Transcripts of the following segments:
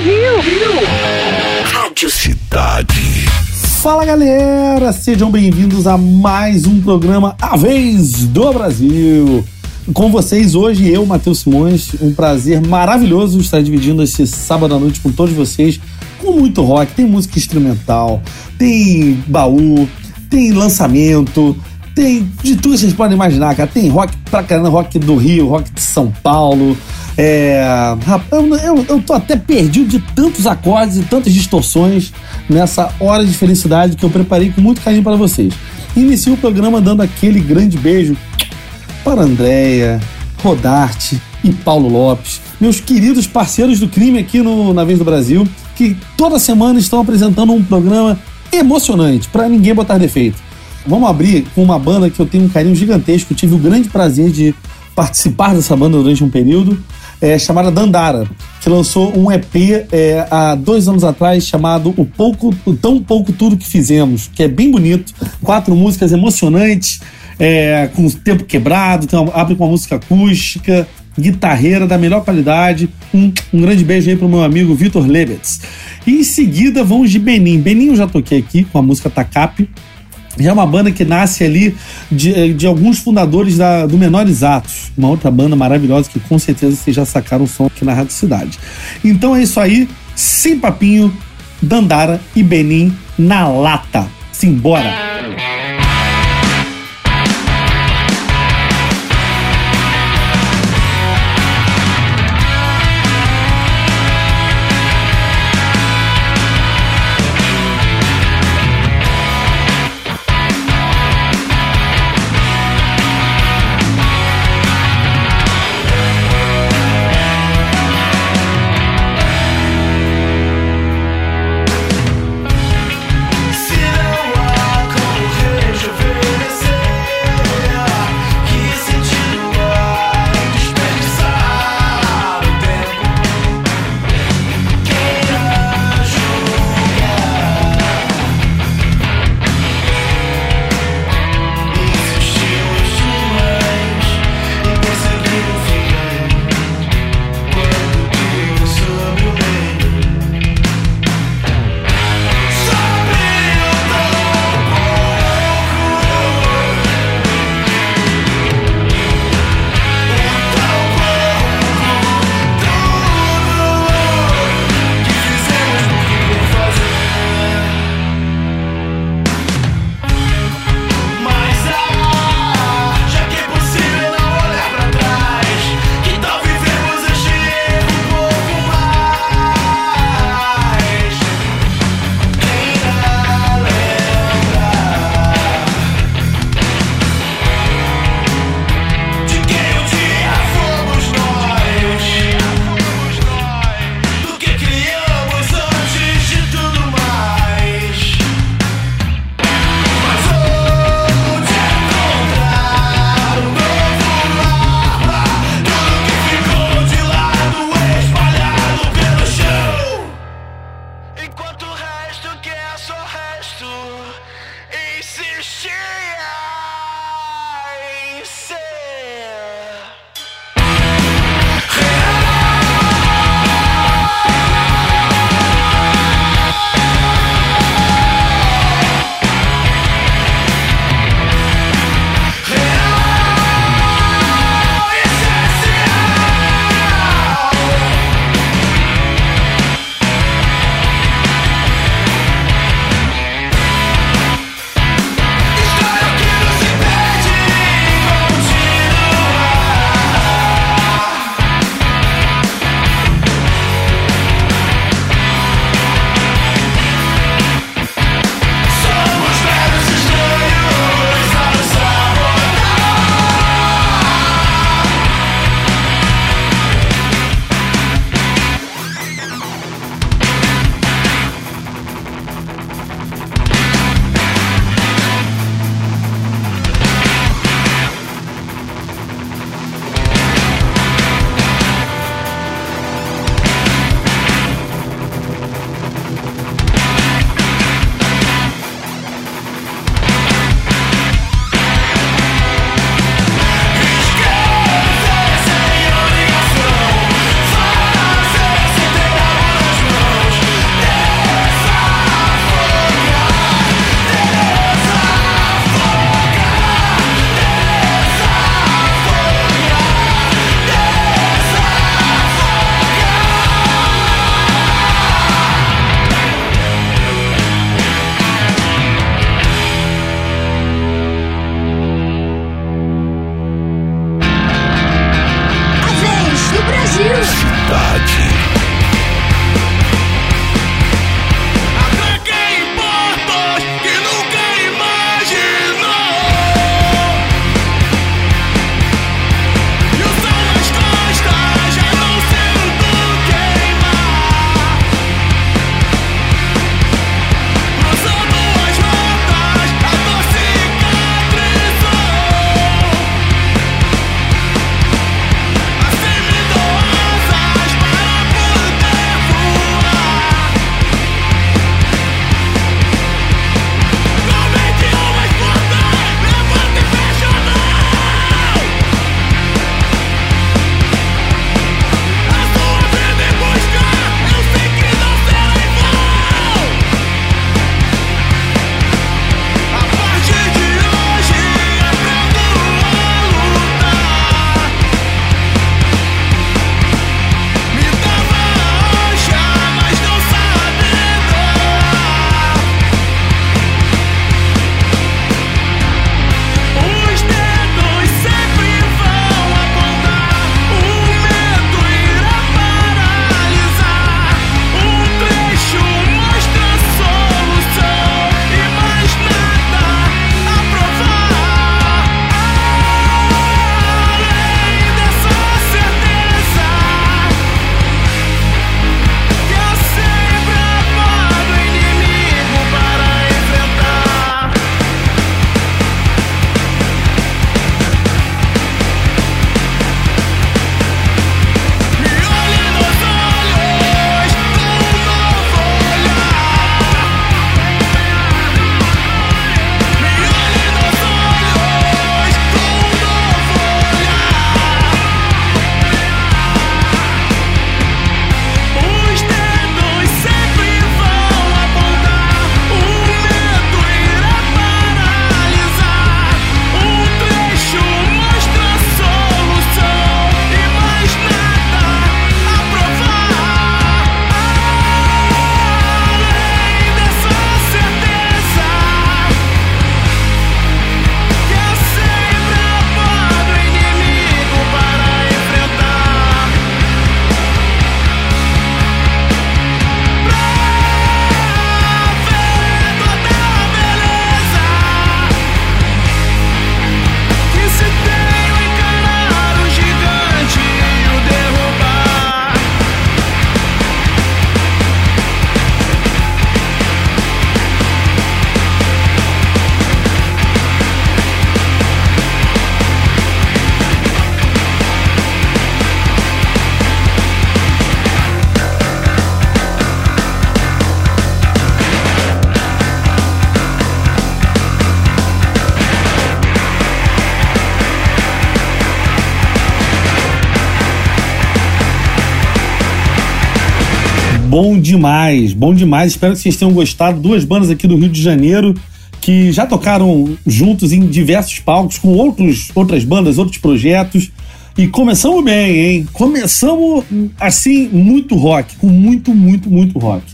Rio. Rio. Rádio Cidade. Fala galera, sejam bem-vindos a mais um programa A Vez do Brasil. Com vocês hoje, eu, Matheus Simões, um prazer maravilhoso estar dividindo esse sábado à noite com todos vocês, com muito rock, tem música instrumental, tem baú, tem lançamento, tem de tudo que vocês podem imaginar, cara. Tem rock pra caramba, rock do Rio, rock de São Paulo. É, eu, eu, eu tô até perdido de tantos acordes e tantas distorções nessa hora de felicidade que eu preparei com muito carinho para vocês. Inicio o programa dando aquele grande beijo para Andréia, Rodarte e Paulo Lopes, meus queridos parceiros do crime aqui no, na Vez do Brasil, que toda semana estão apresentando um programa emocionante, para ninguém botar defeito. Vamos abrir com uma banda que eu tenho um carinho gigantesco, tive o grande prazer de participar dessa banda durante um período, é, chamada Dandara, que lançou um EP é, há dois anos atrás chamado O Pouco, o Tão Pouco Tudo Que Fizemos, que é bem bonito, quatro músicas emocionantes, é, com o tempo quebrado, tem uma, abre com uma música acústica, guitarreira da melhor qualidade. Um, um grande beijo aí pro meu amigo Vitor Lebets. E em seguida vamos de Benin. Benin eu já toquei aqui com a música Takap, já é uma banda que nasce ali de, de alguns fundadores da, do Menores Atos, uma outra banda maravilhosa que com certeza vocês já sacaram o som aqui na Rádio Cidade. Então é isso aí, sem papinho, Dandara e Benin na lata. Simbora! Demais, bom demais. Espero que vocês tenham gostado. Duas bandas aqui do Rio de Janeiro que já tocaram juntos em diversos palcos com outros, outras bandas, outros projetos. E começamos bem, hein? Começamos assim, muito rock, com muito, muito, muito rock.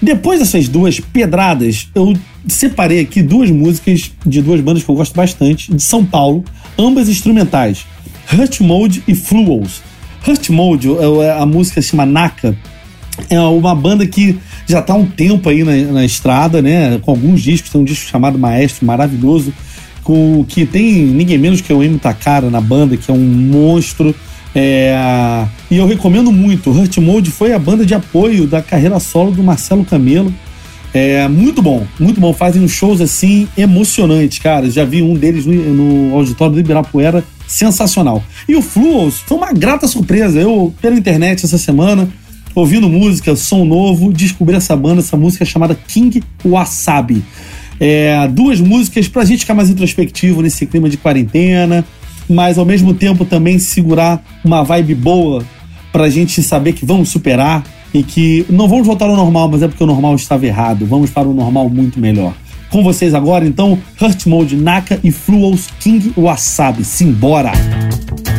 Depois dessas duas pedradas, eu separei aqui duas músicas de duas bandas que eu gosto bastante, de São Paulo, ambas instrumentais: Hurt Mode e Fluos. Hurt Mode, é, é, a música se chama Naka, é uma banda que já está há um tempo aí na, na, estrada, né? Com alguns discos, tem um disco chamado Maestro, maravilhoso, com que tem ninguém menos que o Emi Takara na banda, que é um monstro. É, e eu recomendo muito. Hurt Mode foi a banda de apoio da carreira solo do Marcelo Camelo. É muito bom, muito bom. Fazem uns shows assim emocionantes, cara. Já vi um deles no, no auditório do Ibirapuera, sensacional. E o Fluos foi uma grata surpresa. Eu, pela internet essa semana, ouvindo música, som novo, descobri essa banda, essa música chamada King Wasabi. É, duas músicas pra gente ficar mais introspectivo nesse clima de quarentena, mas ao mesmo tempo também segurar uma vibe boa pra gente saber que vamos superar e que não vamos voltar ao normal, mas é porque o normal estava errado. Vamos para um normal muito melhor. Com vocês agora, então, Hurt Mode, Naka e Fluos King Wasabi. Simbora! tarde.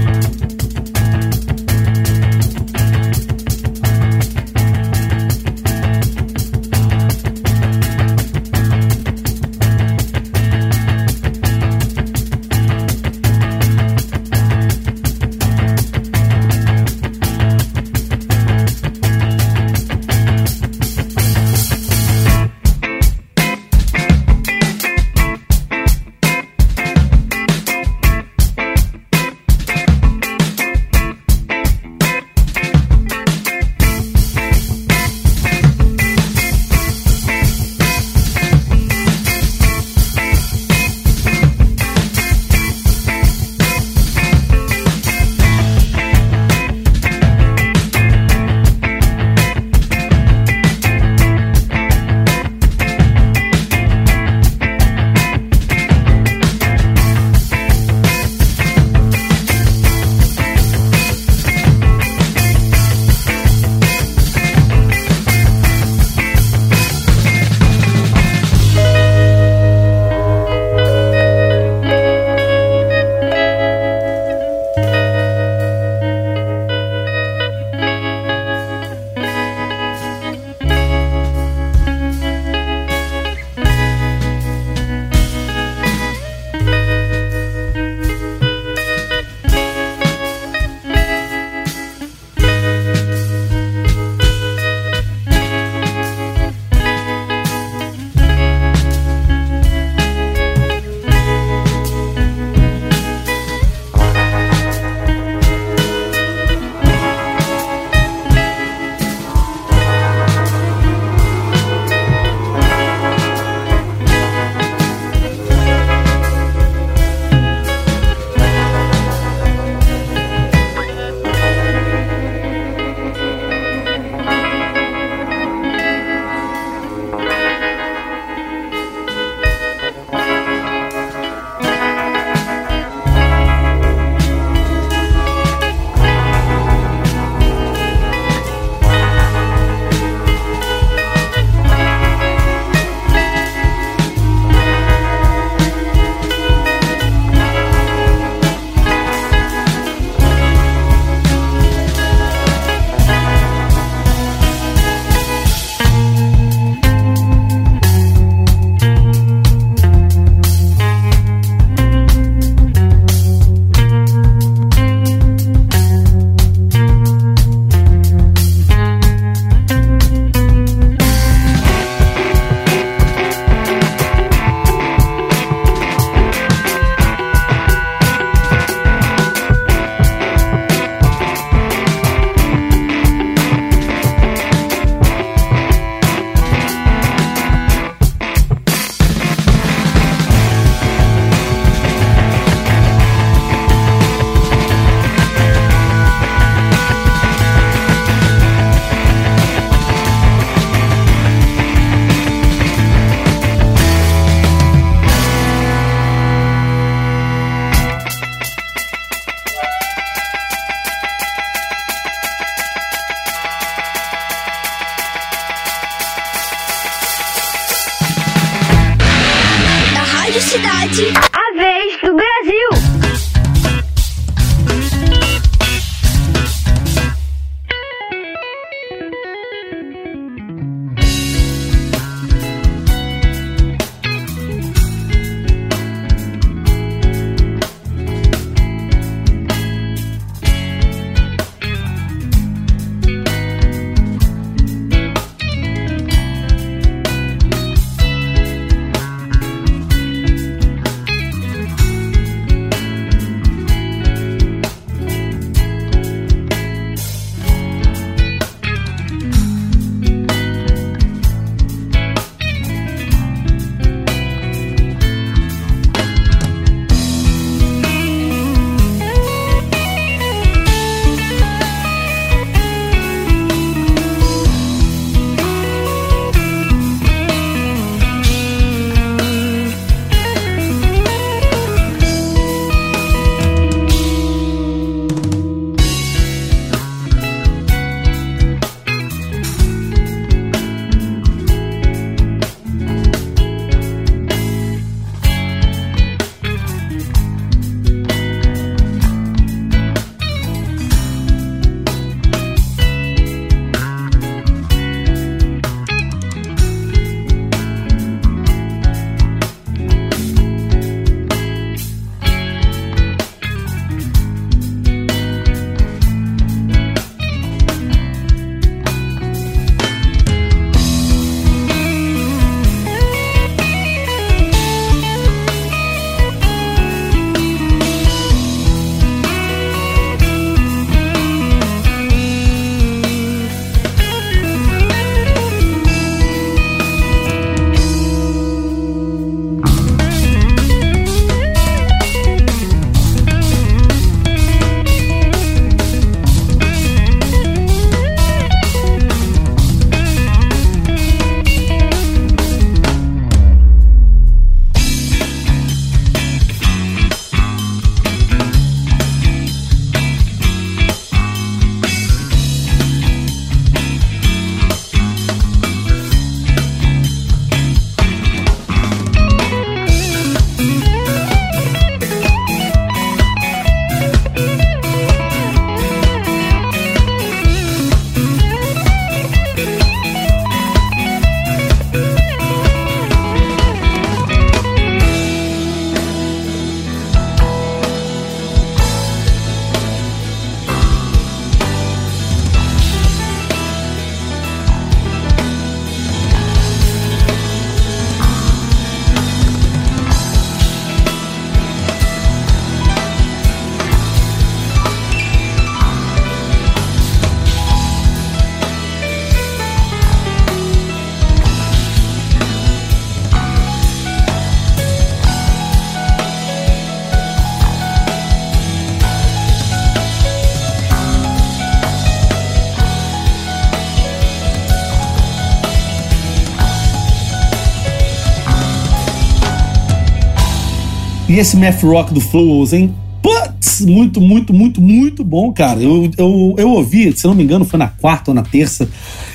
E esse math rock do Flows, hein? Putz, muito, muito, muito, muito bom, cara. Eu, eu, eu ouvi, se não me engano, foi na quarta ou na terça.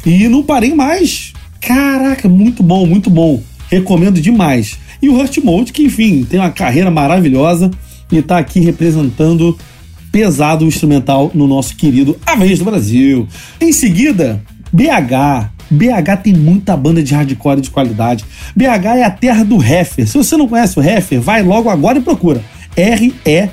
E não parei mais. Caraca, muito bom, muito bom. Recomendo demais. E o Hurt Mode, que enfim, tem uma carreira maravilhosa e tá aqui representando pesado o instrumental no nosso querido A Vez do Brasil. Em seguida, BH. BH tem muita banda de hardcore de qualidade. BH é a terra do Heffer. Se você não conhece o Heffer, vai logo agora e procura. R-E-F-F-E-R.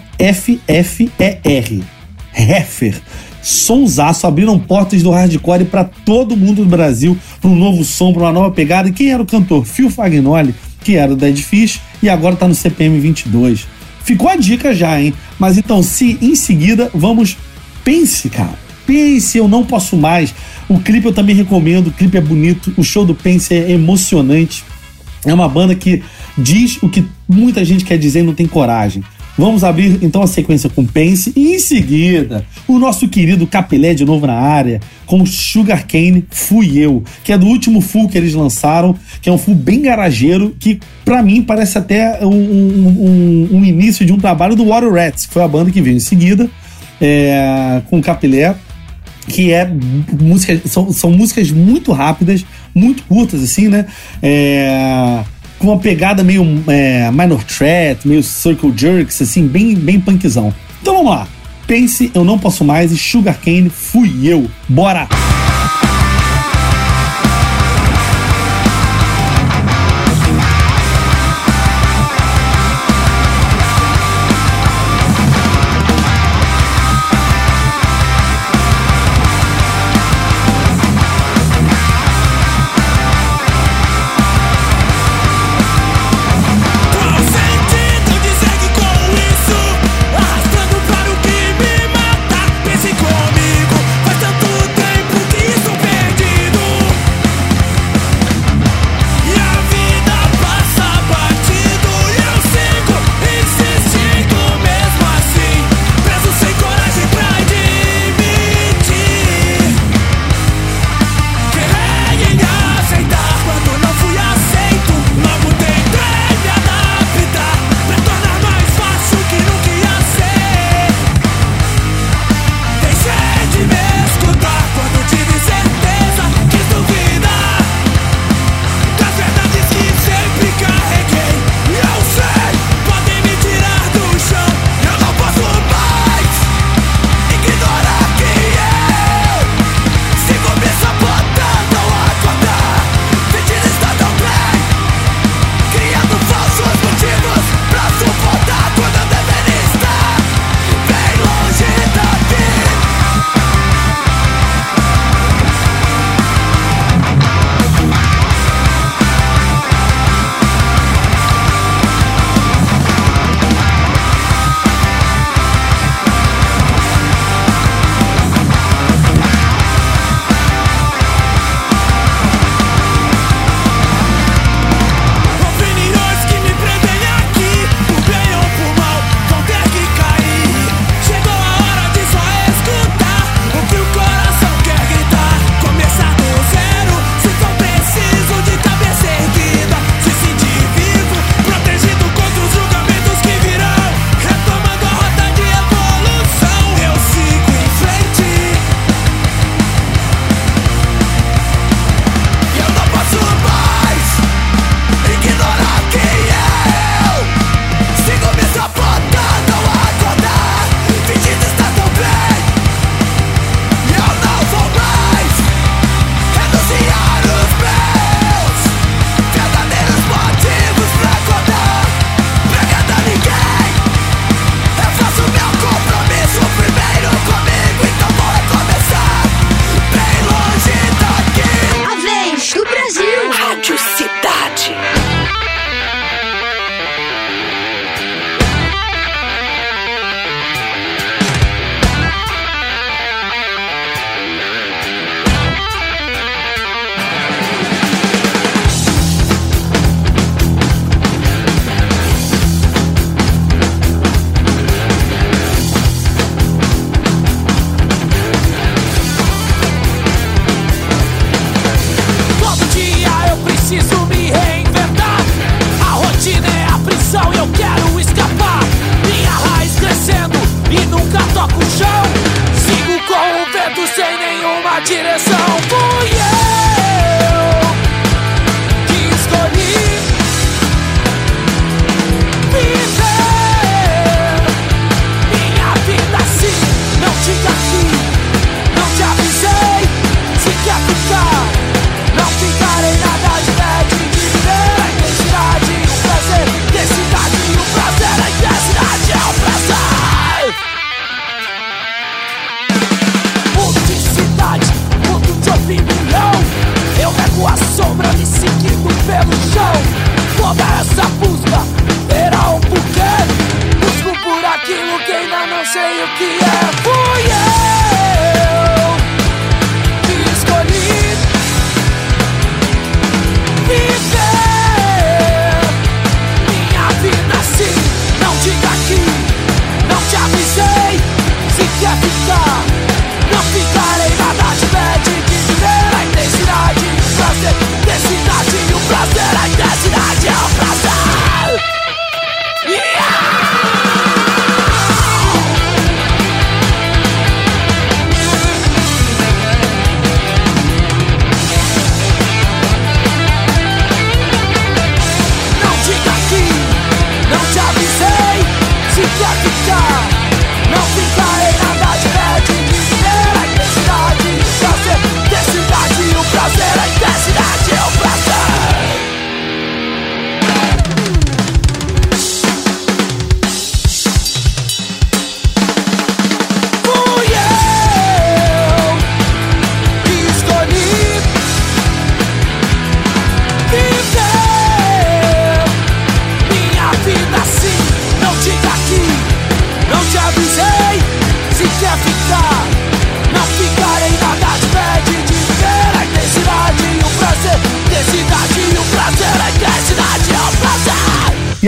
Heffer. Sonsaço, abriram portas do hardcore para todo mundo do Brasil, para um novo som, para uma nova pegada. E quem era o cantor? Phil Fagnoli, que era do Dead Fish e agora tá no CPM 22. Ficou a dica já, hein? Mas então, se em seguida, vamos. Pense, cara. Pense, eu não posso mais. O clipe eu também recomendo, o clipe é bonito, o show do Pense é emocionante. É uma banda que diz o que muita gente quer dizer e não tem coragem. Vamos abrir então a sequência com Pense e em seguida o nosso querido Capelé de novo na área com Sugar Cane Fui Eu, que é do último full que eles lançaram, que é um full bem garageiro, que para mim parece até um, um, um, início de um trabalho do Water Rats, que foi a banda que veio em seguida é, com Capelé que é música, são, são músicas muito rápidas, muito curtas, assim, né? É, com uma pegada meio é, minor threat, meio circle jerks, assim, bem, bem punkzão. Então vamos lá. Pense, eu não posso mais e Sugar Cane, fui eu. Bora! Música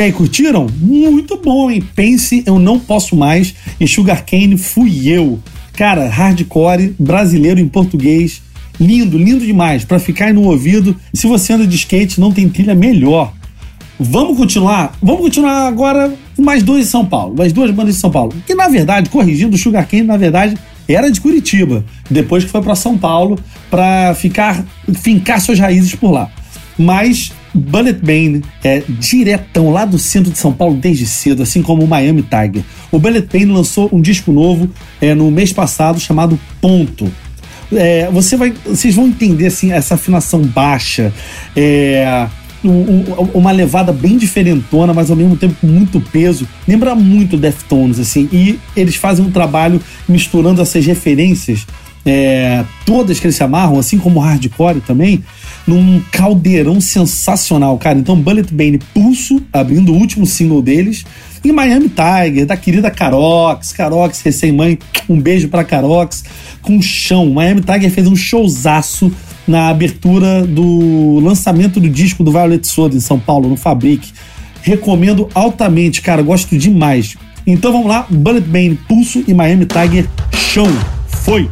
aí, curtiram? Muito bom, hein? Pense, eu não posso mais. E Sugarcane fui eu. Cara, hardcore, brasileiro em português. Lindo, lindo demais. Pra ficar no ouvido. Se você anda de skate, não tem trilha melhor. Vamos continuar? Vamos continuar agora mais dois de São Paulo. Mais duas bandas de São Paulo. Que na verdade, corrigindo, o Sugarcane, na verdade, era de Curitiba. Depois que foi pra São Paulo pra ficar, fincar suas raízes por lá. Mas Bullet Bane é diretão lá do centro de São Paulo desde cedo, assim como o Miami Tiger. O Bullet Bane lançou um disco novo é, no mês passado chamado Ponto. É, você vai, vocês vão entender assim essa afinação baixa, é, um- um- uma levada bem diferentona, mas ao mesmo tempo com muito peso. Lembra muito Deftones assim. E eles fazem um trabalho misturando essas referências é, todas que eles se amarram, assim como hardcore também, num caldeirão sensacional, cara. Então, Bullet Bane Pulso, abrindo o último single deles, e Miami Tiger, da querida Carox, Carox, recém-mãe, um beijo pra Carox, com chão. Miami Tiger fez um showzaço na abertura do lançamento do disco do Violet Soda em São Paulo, no Fabric. Recomendo altamente, cara, gosto demais. Então vamos lá, Bullet Bane Pulso e Miami Tiger Show. Foi!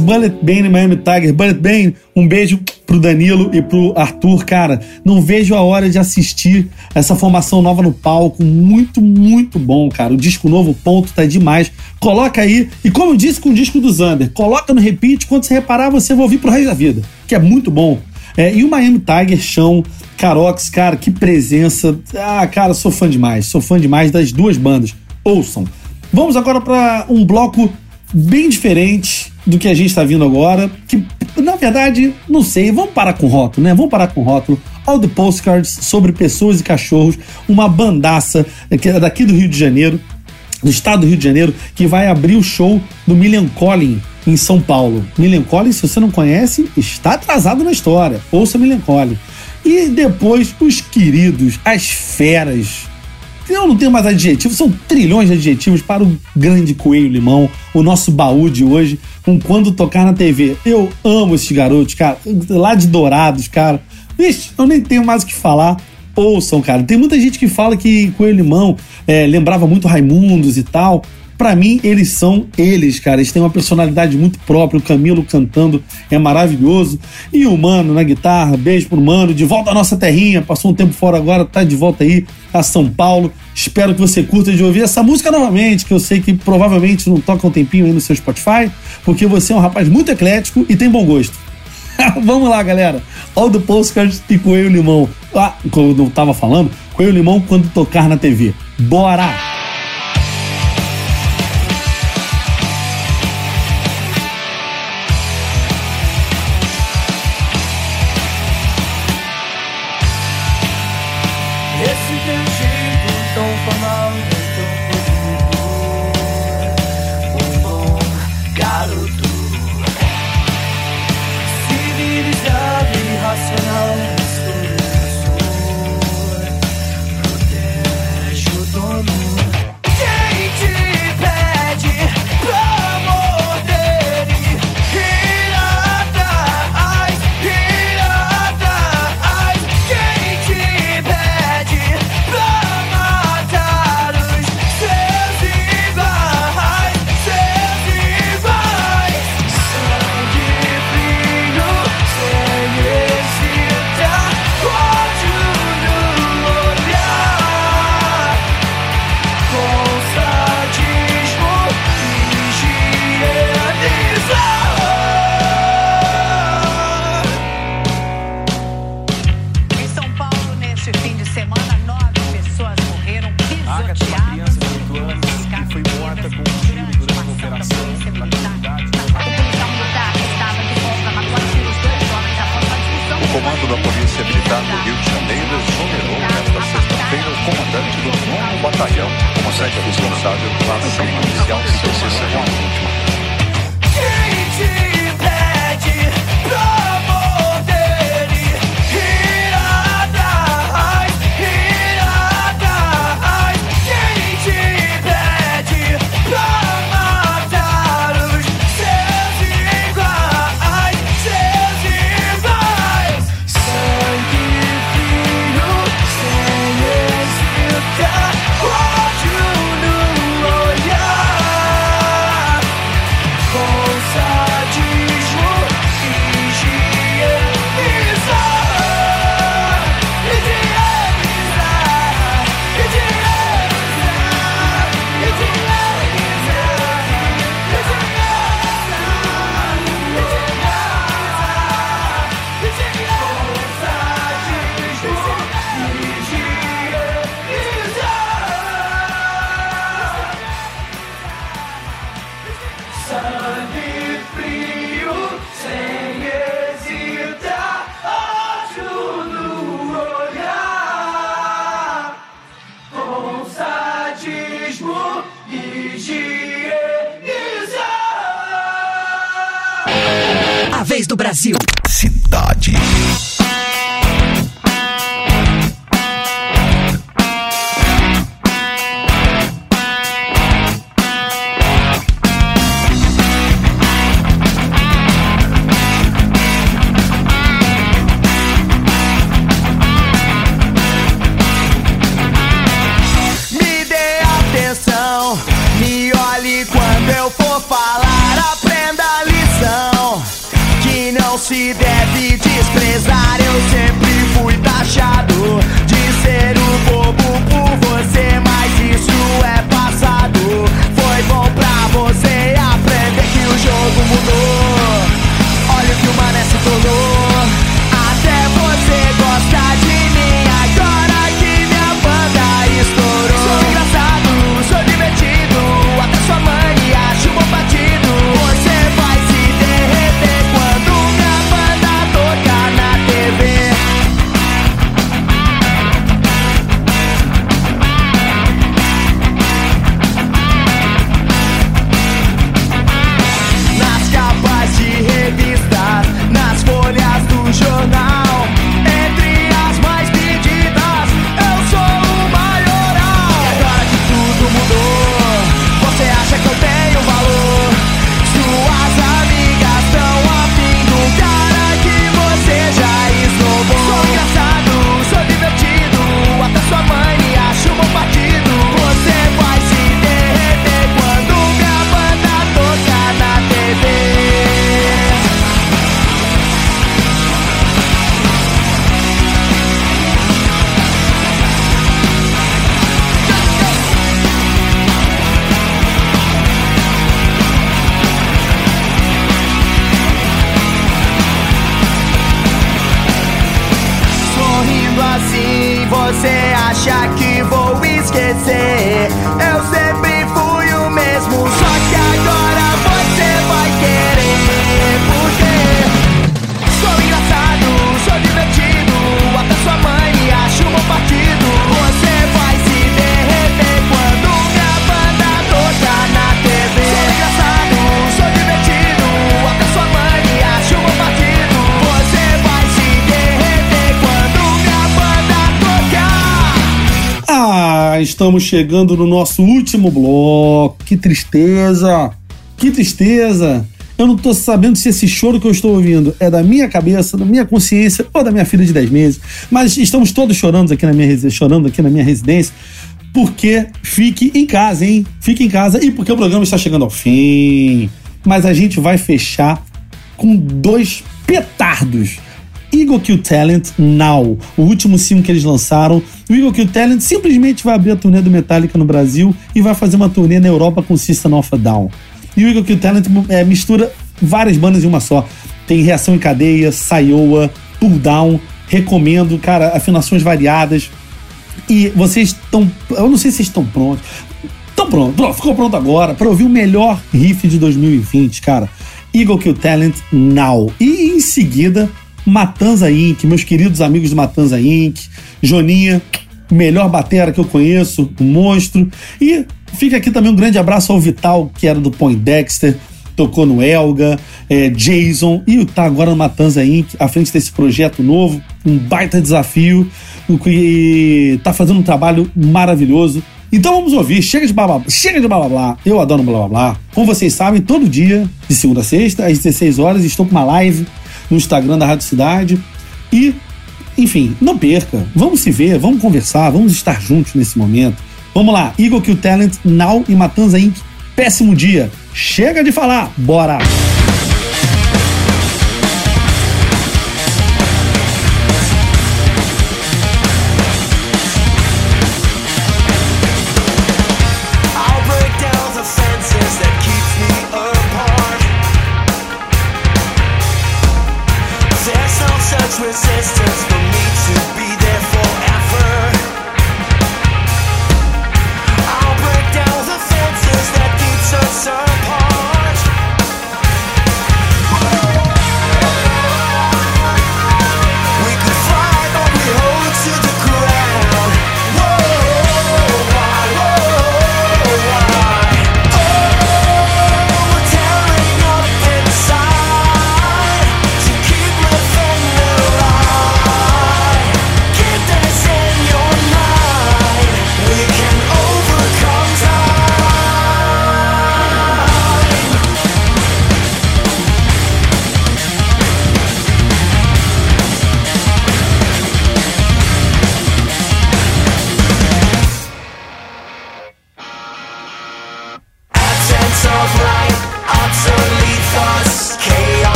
Bullet Bane Miami Tiger. Bullet Bane, um beijo pro Danilo e pro Arthur. Cara, não vejo a hora de assistir essa formação nova no palco. Muito, muito bom, cara. O disco novo, ponto, tá demais. Coloca aí, e como eu disse com o disco do Zander, coloca no repeat. Quando você reparar, você vai ouvir pro resto da vida, que é muito bom. É, e o Miami Tiger, chão, Carox, cara, que presença. Ah, cara, sou fã demais. Sou fã demais das duas bandas. Ouçam. Vamos agora para um bloco bem diferente do que a gente está vindo agora. Que, na verdade, não sei. Vamos parar com rótulo, né? Vamos parar com rótulo. All the Postcards sobre pessoas e cachorros. Uma bandaça é daqui do Rio de Janeiro, do estado do Rio de Janeiro, que vai abrir o show do Million Collin em São Paulo. Million Collin, se você não conhece, está atrasado na história. Ouça Million Collin. E depois os queridos, as feras. Eu não tenho mais adjetivos, são trilhões de adjetivos para o grande Coelho Limão, o nosso baú de hoje, com Quando Tocar na TV. Eu amo esses garotos, cara, lá de Dourados, cara. Vixe, eu nem tenho mais o que falar. Ouçam, cara. Tem muita gente que fala que Coelho Limão é, lembrava muito Raimundos e tal. Pra mim, eles são eles, cara. Eles têm uma personalidade muito própria. O Camilo cantando é maravilhoso. E o Mano na guitarra, beijo pro Mano. De volta à nossa terrinha. Passou um tempo fora agora, tá de volta aí a São Paulo. Espero que você curta de ouvir essa música novamente, que eu sei que provavelmente não toca um tempinho aí no seu Spotify, porque você é um rapaz muito eclético e tem bom gosto. Vamos lá, galera. All the Postcards e Coelho Limão. Ah, como eu tava falando, Coelho Limão quando tocar na TV. Bora! Estamos chegando no nosso último bloco. Que tristeza! Que tristeza! Eu não tô sabendo se esse choro que eu estou ouvindo é da minha cabeça, da minha consciência ou da minha filha de 10 meses. Mas estamos todos chorando aqui na minha, chorando aqui na minha residência. Porque fique em casa, hein? Fique em casa e porque o programa está chegando ao fim. Mas a gente vai fechar com dois petardos. Eagle Kill Talent Now, o último single que eles lançaram. O Eagle Kill Talent simplesmente vai abrir a turnê do Metallica no Brasil e vai fazer uma turnê na Europa com System of a Down. E o Eagle Kill Talent é, mistura várias bandas em uma só. Tem Reação em Cadeia, Saioa, Pull Down, recomendo, cara, afinações variadas. E vocês estão. Eu não sei se estão prontos. Estão prontos, pronto, ficou pronto agora para ouvir o melhor riff de 2020, cara. Eagle Kill Talent Now. E em seguida, Matanza Inc., meus queridos amigos do Matanza Inc., Joninha, melhor batera que eu conheço, um monstro. E fica aqui também um grande abraço ao Vital, que era do Poindexter, tocou no Elga, é, Jason, e tá agora no Matanza Inc., à frente desse projeto novo, um baita desafio, e tá fazendo um trabalho maravilhoso. Então vamos ouvir, chega de blá, blá, chega de blá blá blá. Eu adoro blá blá blá. Como vocês sabem, todo dia, de segunda a sexta, às 16 horas, estou com uma live no Instagram da Rádio Cidade. E, enfim, não perca. Vamos se ver, vamos conversar, vamos estar juntos nesse momento. Vamos lá, Eagle Kill Talent, Now e Matanza Inc. Péssimo dia. Chega de falar, bora!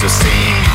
Isso sim.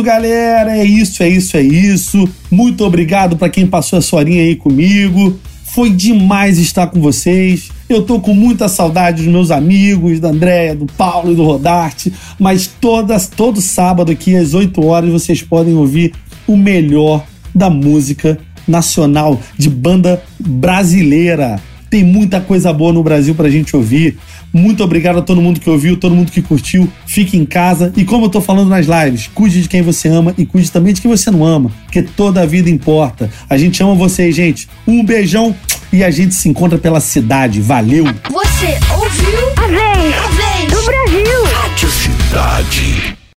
Isso, galera. É isso, é isso, é isso. Muito obrigado para quem passou essa horinha aí comigo. Foi demais estar com vocês. Eu tô com muita saudade dos meus amigos, da Andréia, do Paulo e do Rodarte. Mas todas, todo sábado aqui às 8 horas vocês podem ouvir o melhor da música nacional, de banda brasileira. Tem muita coisa boa no Brasil pra gente ouvir. Muito obrigado a todo mundo que ouviu, todo mundo que curtiu. Fique em casa. E como eu tô falando nas lives, cuide de quem você ama e cuide também de quem você não ama, porque toda a vida importa. A gente ama vocês, gente. Um beijão e a gente se encontra pela cidade. Valeu! Você ouviu? A vez A vez do Brasil. Rádio Cidade.